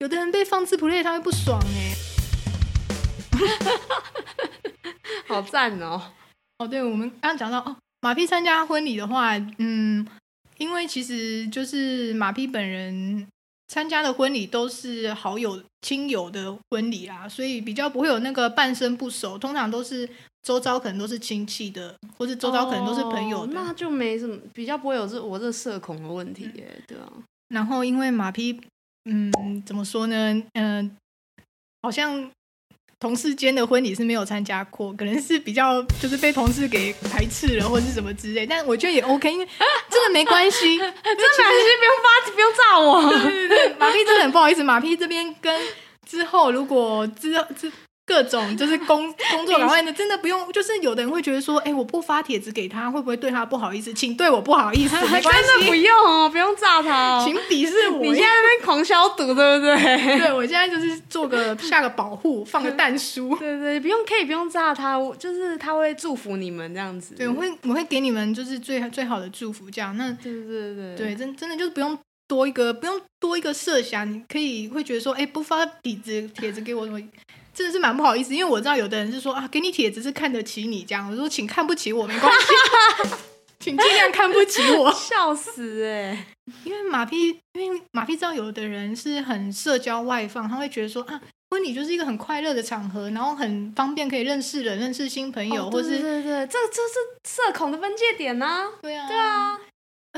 有的人被放置 play 他会不爽哎、欸，好赞哦！哦，对，我们刚刚讲到哦，马屁参加婚礼的话，嗯，因为其实就是马屁本人参加的婚礼都是好友亲友的婚礼啊，所以比较不会有那个半生不熟，通常都是周遭可能都是亲戚的，或是周遭可能都是朋友的，哦、那就没什么，比较不会有这我这社恐的问题耶，嗯、对啊。然后因为马 P，嗯，怎么说呢？嗯、呃，好像。同事间的婚礼是没有参加过，可能是比较就是被同事给排斥了，或者是什么之类。但我觉得也 OK，因为真的没关系，真的没关系，不用发，不用炸我。对对对，马屁真的很不好意思，马屁这边跟之后如果之后之。各种就是工工作岗位的，真的不用。就是有的人会觉得说，哎、欸，我不发帖子给他，会不会对他不好意思？请对我不好意思，没关系，真的不用哦，不用炸他、哦，请鄙视我。你现在在那边狂消毒，对不对？对，我现在就是做个下个保护，放个弹书。对，对对，不用可以不用炸他，我就是他会祝福你们这样子。对，我会我会给你们就是最最好的祝福，这样。那对对对对，真真的就是不用多一个不用多一个设想，你可以会觉得说，哎、欸，不发底子帖子给我什么。真的是蛮不好意思，因为我知道有的人是说啊，给你帖子是看得起你这样。我说，请看不起我没关系，请尽量看不起我。笑死哎、欸！因为马屁因为马屁知道有的人是很社交外放，他会觉得说啊，婚礼就是一个很快乐的场合，然后很方便可以认识人、认识新朋友，哦、或是对对对，这这是社恐的分界点呢、啊。对啊，对啊。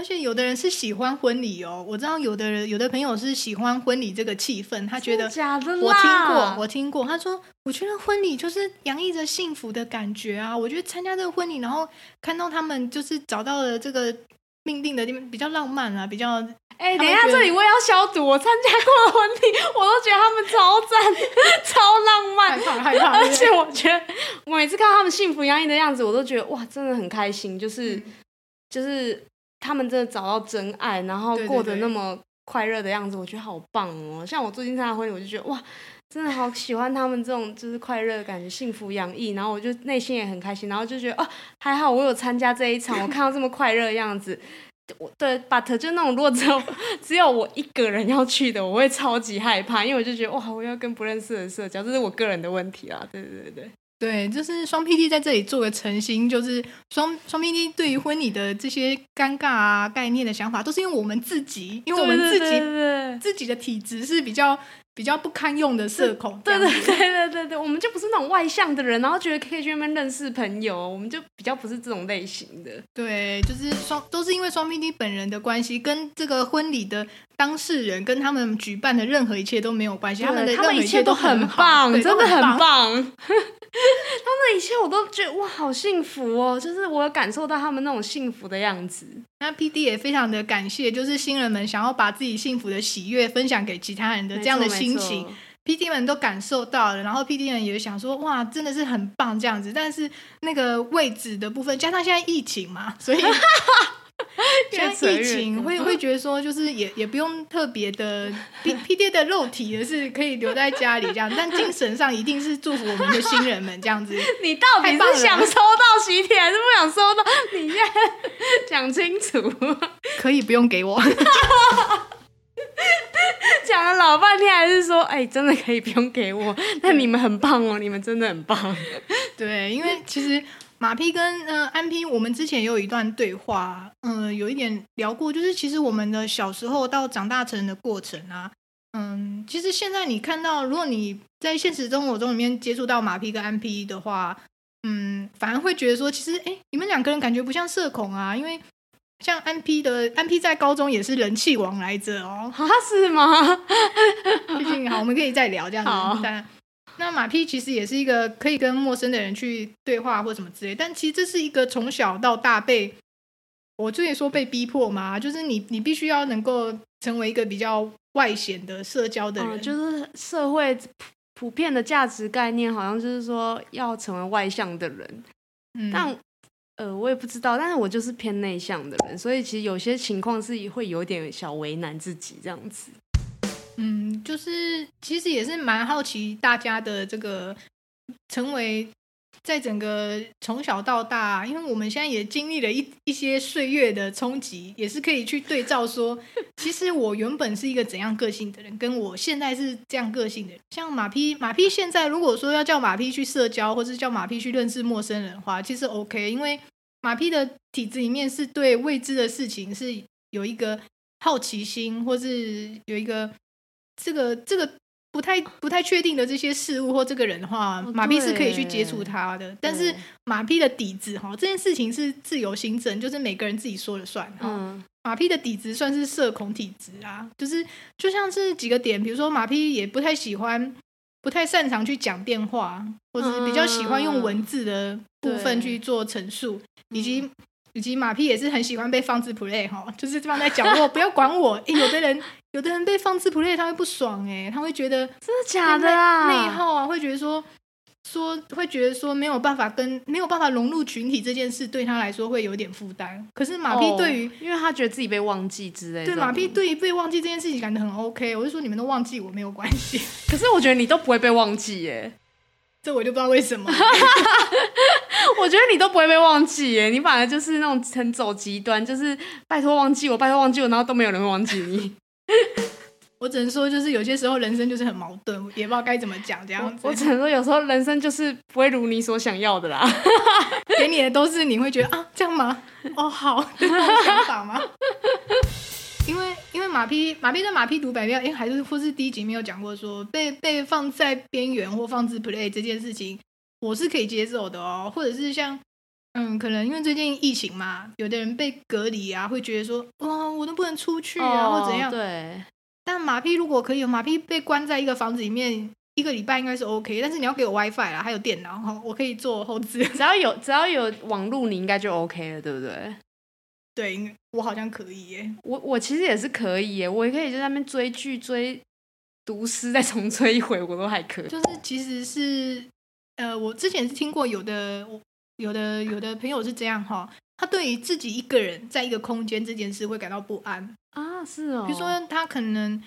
而且有的人是喜欢婚礼哦，我知道有的人有的朋友是喜欢婚礼这个气氛，他觉得假的啦，我听过，我听过，他说我觉得婚礼就是洋溢着幸福的感觉啊，我觉得参加这个婚礼，然后看到他们就是找到了这个命定的地方，比较浪漫啊，比较哎，等一下这里我也要消毒，我参加过的婚礼，我都觉得他们超赞，超浪漫，害怕害怕，而且我觉得我每次看到他们幸福洋溢的样子，我都觉得哇，真的很开心，就是、嗯、就是。他们真的找到真爱，然后过得那么快乐的样子，我觉得好棒哦！像我最近参加婚礼，我就觉得哇，真的好喜欢他们这种就是快乐的感觉，幸福洋溢，然后我就内心也很开心，然后就觉得哦，还好我有参加这一场，我看到这么快乐的样子，我对，but 就那种如果只有只有我一个人要去的，我会超级害怕，因为我就觉得哇，我要跟不认识的人社交，这是我个人的问题啦！对对对对。对，就是双 PD 在这里做个澄清，就是双双 PD 对于婚礼的这些尴尬啊概念的想法，都是因为我们自己，因为我们自己自己的体质是比较比较不堪用的社恐，对对对对对对，我们就不是那种外向的人，然后觉得可以去那边认识朋友，我们就比较不是这种类型的。对，就是双都是因为双 PD 本人的关系，跟这个婚礼的当事人跟他们举办的任何一切都没有关系，他们的任何一切都很棒，真的很棒。他们的一切我都觉得哇，好幸福哦！就是我有感受到他们那种幸福的样子。那 PD 也非常的感谢，就是新人们想要把自己幸福的喜悦分享给其他人的这样的心情，PD 们都感受到了。然后 PD 们也想说，哇，真的是很棒这样子。但是那个位置的部分，加上现在疫情嘛，所以。现在疫情会会觉得说，就是也也不用特别的 P P D 的肉体的是可以留在家里这样，但精神上一定是祝福我们的新人们这样子。你到底是想收到喜帖还是不想收到？你现在 讲清楚。可以不用给我。讲了老半天还是说，哎、欸，真的可以不用给我？那你们很棒哦，你们真的很棒。对，因为其实。马 P 跟呃安 P，我们之前也有一段对话，嗯、呃，有一点聊过，就是其实我们的小时候到长大成人的过程啊，嗯，其实现在你看到，如果你在现实生活中里面接触到马 P 跟安 P 的话，嗯，反而会觉得说，其实哎，你们两个人感觉不像社恐啊，因为像安 P 的安 P 在高中也是人气王来着哦，他是吗？毕竟好，我们可以再聊这样子。好那马屁其实也是一个可以跟陌生的人去对话或什么之类，但其实这是一个从小到大被我之前说被逼迫嘛，就是你你必须要能够成为一个比较外显的社交的人，嗯，就是社会普普遍的价值概念好像就是说要成为外向的人，嗯，但呃我也不知道，但是我就是偏内向的人，所以其实有些情况是会有点小为难自己这样子。嗯，就是其实也是蛮好奇大家的这个成为在整个从小到大，因为我们现在也经历了一一些岁月的冲击，也是可以去对照说，其实我原本是一个怎样个性的人，跟我现在是这样个性的。像马匹，马匹现在如果说要叫马匹去社交，或是叫马匹去认识陌生人的话，其实 OK，因为马匹的体质里面是对未知的事情是有一个好奇心，或是有一个这个这个。不太不太确定的这些事物或这个人的话，马屁是可以去接触他的。但是马屁的底子哈，这件事情是自由心证，就是每个人自己说了算。嗯，马屁的底子算是社恐体质啊，就是就像是几个点，比如说马屁也不太喜欢，不太擅长去讲电话，或者是比较喜欢用文字的部分去做陈述，以及。以及马屁也是很喜欢被放置 play 哈，就是放在角落 不要管我。欸，有的人有的人被放置 play 他会不爽哎，他会觉得真的假的啊？内耗啊，会觉得说说会觉得说没有办法跟没有办法融入群体这件事对他来说会有点负担。可是马屁对于、哦，因为他觉得自己被忘记之类的，对马屁对于被忘记这件事情感觉很 OK。我就说你们都忘记我没有关系，可是我觉得你都不会被忘记耶。这我就不知道为什么，我觉得你都不会被忘记耶，你反而就是那种很走极端，就是拜托忘记我，拜托忘记我，然后都没有人会忘记你。我只能说，就是有些时候人生就是很矛盾，也不知道该怎么讲这样子。我，我只能说，有时候人生就是不会如你所想要的啦，给你的都是你会觉得啊，这样吗？哦，好，这种想法吗？因为因为马匹马屁跟马屁读百变，哎，还是或是第一集没有讲过说被被放在边缘或放置 play 这件事情，我是可以接受的哦。或者是像嗯，可能因为最近疫情嘛，有的人被隔离啊，会觉得说哇，我都不能出去啊，哦、或怎样。对。但马匹如果可以，马匹被关在一个房子里面一个礼拜应该是 OK，但是你要给我 WiFi 啦，还有电脑哈，我可以做后置，只要有只要有网络，你应该就 OK 了，对不对？对，我好像可以耶。我我其实也是可以耶，我也可以在那边追剧、追读诗，再重追一回，我都还可以。就是其实是，呃，我之前是听过有的，有的有的朋友是这样哈，他对于自己一个人在一个空间这件事会感到不安啊，是哦。比如说他可能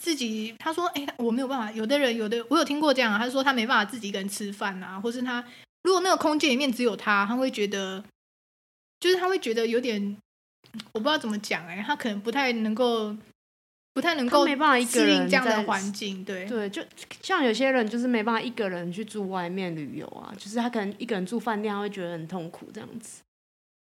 自己，他说，哎，我没有办法。有的人有的，我有听过这样，他说他没办法自己一个人吃饭啊，或是他如果那个空间里面只有他，他会觉得。就是他会觉得有点，我不知道怎么讲哎、欸，他可能不太能够，不太能够，没办法一个人这样的环境，对对，就像有些人就是没办法一个人去住外面旅游啊，就是他可能一个人住饭店，他会觉得很痛苦这样子。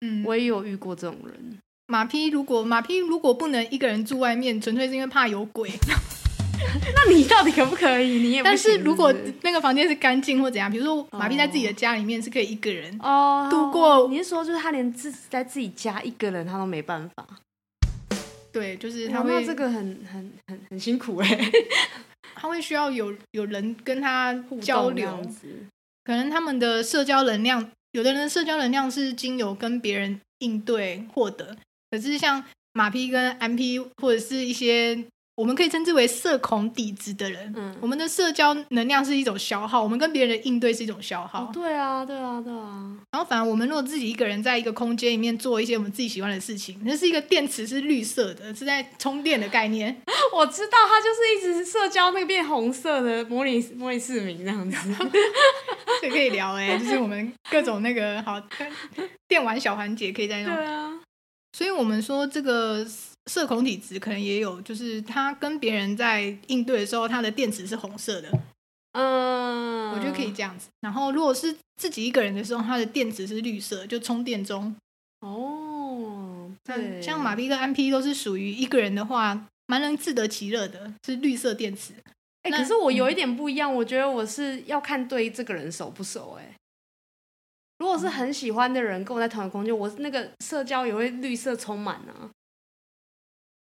嗯，我也有遇过这种人。马匹如果马匹如果不能一个人住外面，纯粹是因为怕有鬼。那你到底可不可以？你也不但是如果那个房间是干净或怎样，比如说马匹在自己的家里面是可以一个人哦度过。Oh, 你是说就是他连自在自己家一个人他都没办法？对，就是他会这个很很很很辛苦哎、欸，他会需要有有人跟他交流，可能他们的社交能量，有的人的社交能量是经由跟别人应对获得，可是像马匹跟 M P 或者是一些。我们可以称之为社恐底子的人，嗯，我们的社交能量是一种消耗，我们跟别人的应对是一种消耗。哦，对啊，对啊，对啊。然后，反而我们如果自己一个人在一个空间里面做一些我们自己喜欢的事情，那是一个电池是绿色的，是在充电的概念。我知道，它就是一直社交那个变红色的模拟模拟市民这样子，这可以聊哎，就是我们各种那个好电玩小环节可以在用。对啊。所以我们说这个。社恐体质可能也有，就是他跟别人在应对的时候，他的电池是红色的。嗯，我觉得可以这样子。然后，如果是自己一个人的时候，他的电池是绿色，就充电中。哦，对，像马匹跟安 P 都是属于一个人的话，蛮能自得其乐的，是绿色电池。哎、欸，可是我有一点不一样，嗯、我觉得我是要看对这个人熟不熟。哎，如果是很喜欢的人跟我在同一个空间，我那个社交也会绿色充满啊。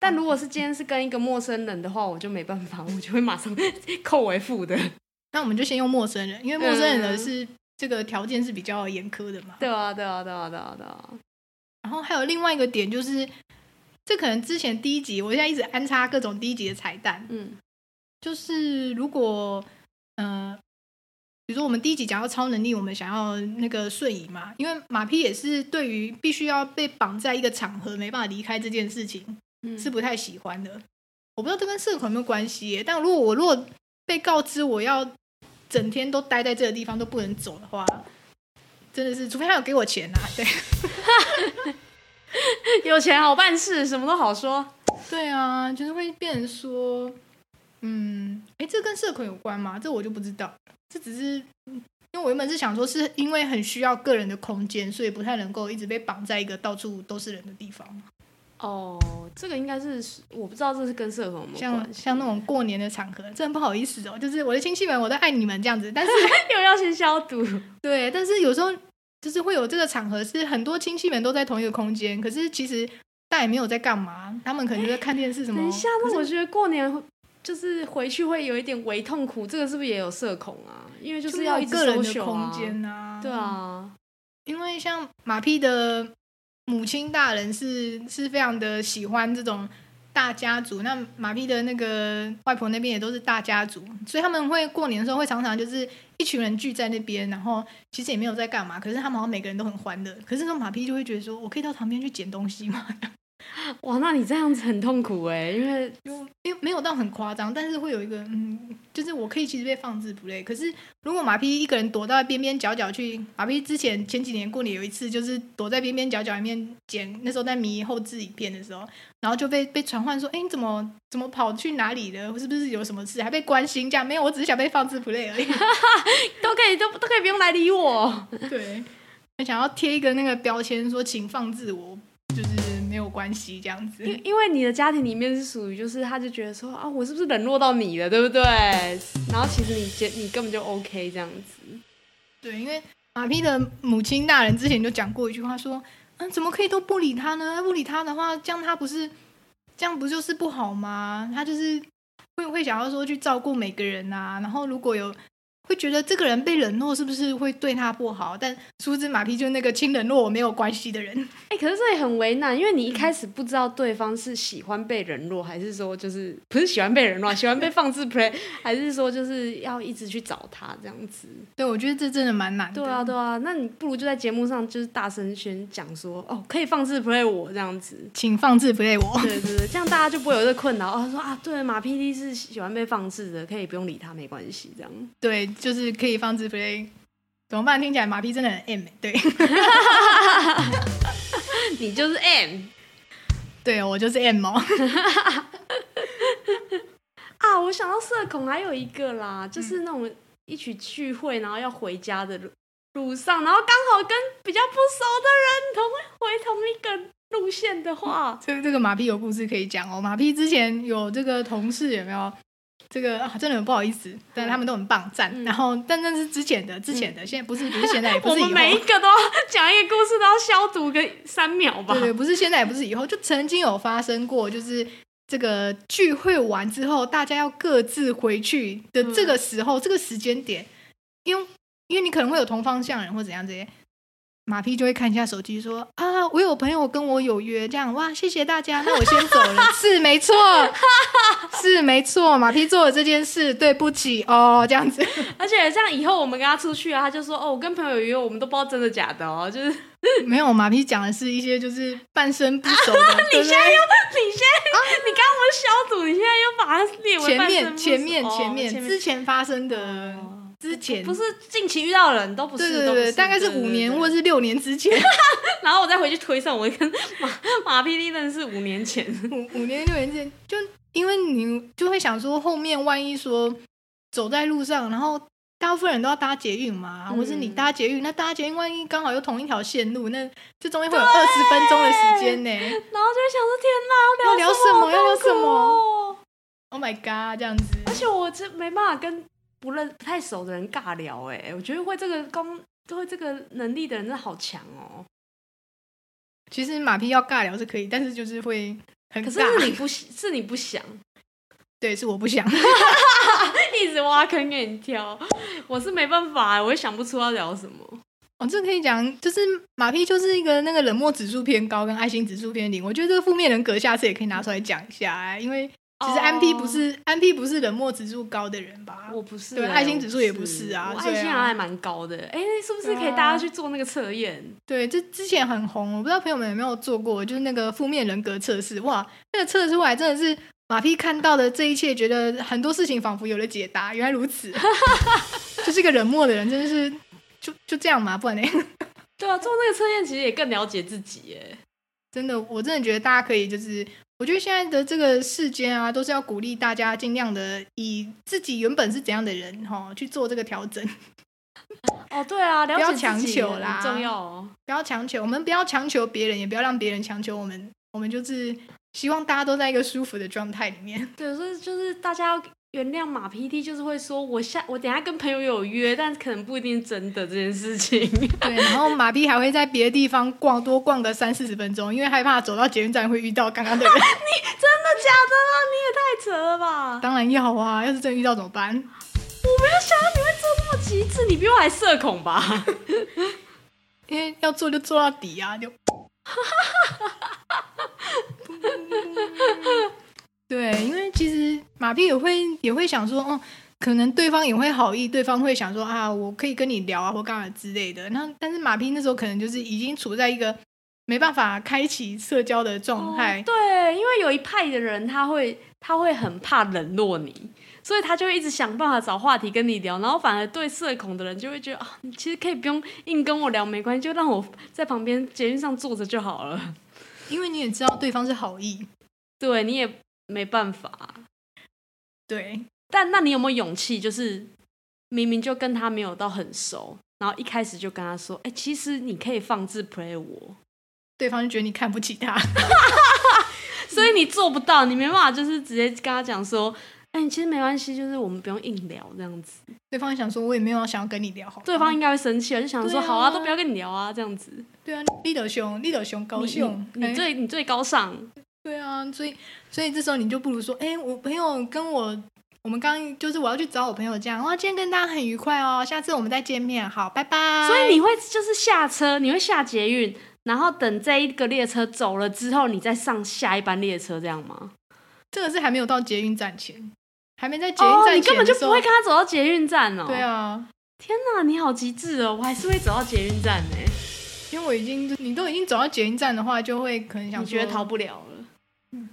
但如果是今天是跟一个陌生人的话，我就没办法，我就会马上扣为负的。那我们就先用陌生人，因为陌生人的是这个条件是比较严苛的嘛。对啊，对啊，对啊，对啊，对啊。然后还有另外一个点就是，这可能之前第一集，我现在一直安插各种第一集的彩蛋。嗯，就是如果嗯、呃，比如说我们第一集讲到超能力，我们想要那个瞬移嘛，因为马匹也是对于必须要被绑在一个场合没办法离开这件事情。是不太喜欢的，我不知道这跟社恐有没有关系。但如果我如果被告知我要整天都待在这个地方都不能走的话，真的是，除非他有给我钱啊，对，有钱好办事，什么都好说。对啊，就是会变成说，嗯，哎，这跟社恐有关吗？这我就不知道，这只是因为我原本是想说，是因为很需要个人的空间，所以不太能够一直被绑在一个到处都是人的地方。哦，这个应该是我不知道这是跟社恐有没有。像像那种过年的场合，真的不好意思哦，就是我的亲戚们，我都爱你们这样子，但是 又要先消毒。对，但是有时候就是会有这个场合，是很多亲戚们都在同一个空间，可是其实大家也没有在干嘛，他们可能就在看电视什么。等一下，那我觉得过年就是回去会有一点微痛苦，这个是不是也有社恐啊？因为就是要一个人的空间啊。对啊，因为像马屁的。母亲大人是是非常的喜欢这种大家族，那马屁的那个外婆那边也都是大家族，所以他们会过年的时候会常常就是一群人聚在那边，然后其实也没有在干嘛，可是他们好像每个人都很欢乐。可是那马屁就会觉得说，我可以到旁边去捡东西吗？哇，那你这样子很痛苦哎，因为因为没有到很夸张，但是会有一个嗯，就是我可以其实被放置不累。可是如果马屁一个人躲到边边角角去，马屁之前前几年过年有一次，就是躲在边边角角里面捡，那时候在迷后置影片的时候，然后就被被传唤说，哎，你怎么怎么跑去哪里了？是不是有什么事？还被关心这样？没有，我只是想被放置不累而已，都可以都都可以不用来理我。对，我想要贴一个那个标签说，请放置我，关系，这样子。因因为你的家庭里面是属于，就是他就觉得说啊，我是不是冷落到你了，对不对？然后其实你你根本就 OK 这样子。对，因为马屁的母亲大人之前就讲过一句话，说，嗯，怎么可以都不理他呢？不理他的话，这样他不是这样不就是不好吗？他就是会会想要说去照顾每个人啊，然后如果有。会觉得这个人被冷落是不是会对他不好？但殊不知马屁就是那个亲冷落我没有关系的人。哎、欸，可是这也很为难，因为你一开始不知道对方是喜欢被冷落，还是说就是不是喜欢被冷落，喜欢被放置 play，还是说就是要一直去找他这样子？对，我觉得这真的蛮难的。对啊，对啊，那你不如就在节目上就是大声宣讲说，哦，可以放置 play 我这样子，请放置 play 我。对对对，这样大家就不会有这困扰。哦，他说啊，对，马屁 D 是喜欢被放置的，可以不用理他，没关系，这样。对。就是可以放置 play，怎么办？听起来马屁真的很 M，对，你就是 M，对，我就是 M 哦。啊，我想到社恐还有一个啦，就是那种一起聚会，然后要回家的路路上，然后刚好跟比较不熟的人同回同一个路线的话，这这个马屁有故事可以讲哦。马屁之前有这个同事有没有？这个啊，真的很不好意思，但他们都很棒赞。嗯、然后，但那是之前的，之前的，嗯、现在不是，不是现在，也不是以后。我们每一个都要讲一个故事，都要消毒个三秒吧？对对，不是现在，也不是以后，就曾经有发生过，就是这个聚会完之后，大家要各自回去的这个时候，嗯、这个时间点，因为因为你可能会有同方向人或怎样这些。马屁就会看一下手机，说啊，我有朋友跟我有约，这样哇，谢谢大家，那我先走了。是没错，是没错，马屁做了这件事，对不起哦，这样子。而且这样以后我们跟他出去啊，他就说哦，我跟朋友约，我们都不知道真的假的哦，就是 没有。马屁讲的是一些就是半生不熟的。啊、你现在又，你现在，啊、你刚刚不是消毒，你现在又把它列为前面前面前面之前发生的。哦之前不是近期遇到的人都不是，对对对，大概是五年或者是六年之前，然后我再回去推算，我跟马马屁真的是五年前，五五年六年前，就因为你就会想说，后面万一说走在路上，然后大部分人都要搭捷运嘛，嗯、或是你搭捷运，那搭捷运万一刚好又同一条线路，那这中间会有二十分钟的时间呢，然后就会想说，天哪，要聊什么？要聊什么？Oh my god，这样子，而且我这没办法跟。不认不太熟的人尬聊，哎，我觉得会这个功，会这个能力的人真的好强哦。其实马屁要尬聊是可以，但是就是会很。可是，是你不是你不想，对，是我不想，一直挖坑给你跳。我是没办法，我也想不出要聊什么。哦，这可以讲，就是马屁就是一个那个冷漠指数偏高，跟爱心指数偏零。我觉得这个负面人格下次也可以拿出来讲一下，哎，因为。其实安 P 不是安 P 不是冷漠指数高的人吧？我不是，对，爱心指数也不是啊。爱心还蛮高的，哎，是不是可以大家去做那个测验？对，这之前很红，我不知道朋友们有没有做过，就是那个负面人格测试。哇，那个测出来真的是马屁看到的这一切，觉得很多事情仿佛有了解答。原来如此，就是一个冷漠的人，真的是就就这样嘛，不然呢？对啊，做那个测验其实也更了解自己耶。真的，我真的觉得大家可以就是。我觉得现在的这个世间啊，都是要鼓励大家尽量的以自己原本是怎样的人哈去做这个调整。哦，对啊，不要强求啦，重要哦。不要强求，我们不要强求别人，也不要让别人强求我们。我们就是希望大家都在一个舒服的状态里面。对，所以就是大家要。原谅马 PT 就是会说，我下我等下跟朋友有约，但可能不一定真的这件事情。对，然后马 P 还会在别的地方逛，多逛个三四十分钟，因为害怕走到捷运站会遇到刚刚的人。你真的假的啊？你也太扯了吧！当然要啊，要是真遇到怎么办？我没有想到你会做那么极致，你比我还社恐吧？因为要做就做到底啊，就。对，因为马屁也会也会想说，哦，可能对方也会好意，对方会想说啊，我可以跟你聊啊，或干嘛之类的。那但是马屁那时候可能就是已经处在一个没办法开启社交的状态。哦，对，因为有一派的人他会他会很怕冷落你，所以他就会一直想办法找话题跟你聊，然后反而对社恐的人就会觉得啊，你其实可以不用硬跟我聊，没关系，就让我在旁边捷运上坐着就好了。因为你也知道对方是好意，对你也。没办法，对，但那你有没有勇气？就是明明就跟他没有到很熟，然后一开始就跟他说：“哎，其实你可以放置 play 我。”对方就觉得你看不起他，所以你做不到，你没办法，就是直接跟他讲说：“哎，其实没关系，就是我们不用硬聊这样子。”对方想说：“我也没有想要跟你聊。”好，对方应该会生气，就想说：“啊好啊，都不要跟你聊啊，这样子。”对啊，立德兄，立德兄高兴，你，你最你最高尚。对啊，所以所以这时候你就不如说，哎，我朋友跟我，我们刚刚就是我要去找我朋友这样，哇，今天跟大家很愉快哦，下次我们再见面，好，拜拜。所以你会就是下车，你会下捷运，然后等这一个列车走了之后，你再上下一班列车，这样吗？这个是还没有到捷运站前，还没在捷运站前，哦，你根本就不会跟他走到捷运站哦。对啊，天哪，你好机智哦，我还是会走到捷运站呢，因为我已经你都已经走到捷运站的话，就会可能想说觉得逃不了。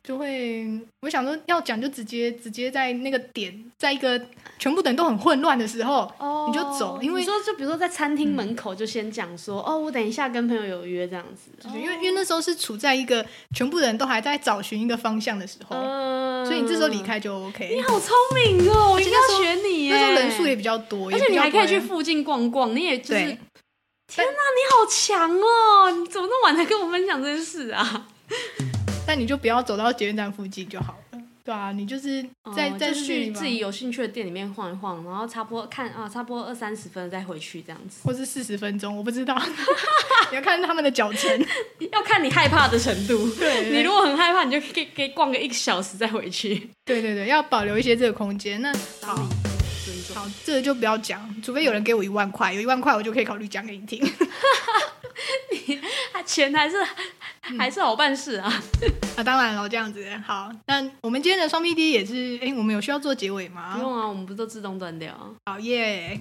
就会，我想说要讲就直接直接在那个点，在一个全部的人都很混乱的时候，哦，你就走。因为说就比如说在餐厅门口就先讲说，嗯，哦，我等一下跟朋友有约这样子。就是因为因为那时候是处在一个全部的人都还在找寻一个方向的时候，嗯，所以你这时候离开就 OK。你好聪明哦，我今天要学你耶。那时候人数也比较多，而且你还可以去附近逛逛，你也就是，天哪，你好强哦！你怎么那么晚才跟我分享这件事啊？但你就不要走到捷运站附近就好了，对啊，你就是在在、哦、去自己有兴趣的店里面晃一晃，然后差不多看啊，差不多二三十分再回去这样子，或是四十分钟，我不知道，你要看他们的脚程，要看你害怕的程度。对，对，你如果很害怕，你就可以可以逛个一个小时再回去。对对对，要保留一些这个空间。那好，好，这个就不要讲，除非有人给我一万块，有一万块我就可以考虑讲给你听。你钱还是？还是好办事啊！啊，当然了，这样子好。那我们今天的双 PD 也是，哎，我们有需要做结尾吗？不用啊，我们不是都自动断掉？好耶！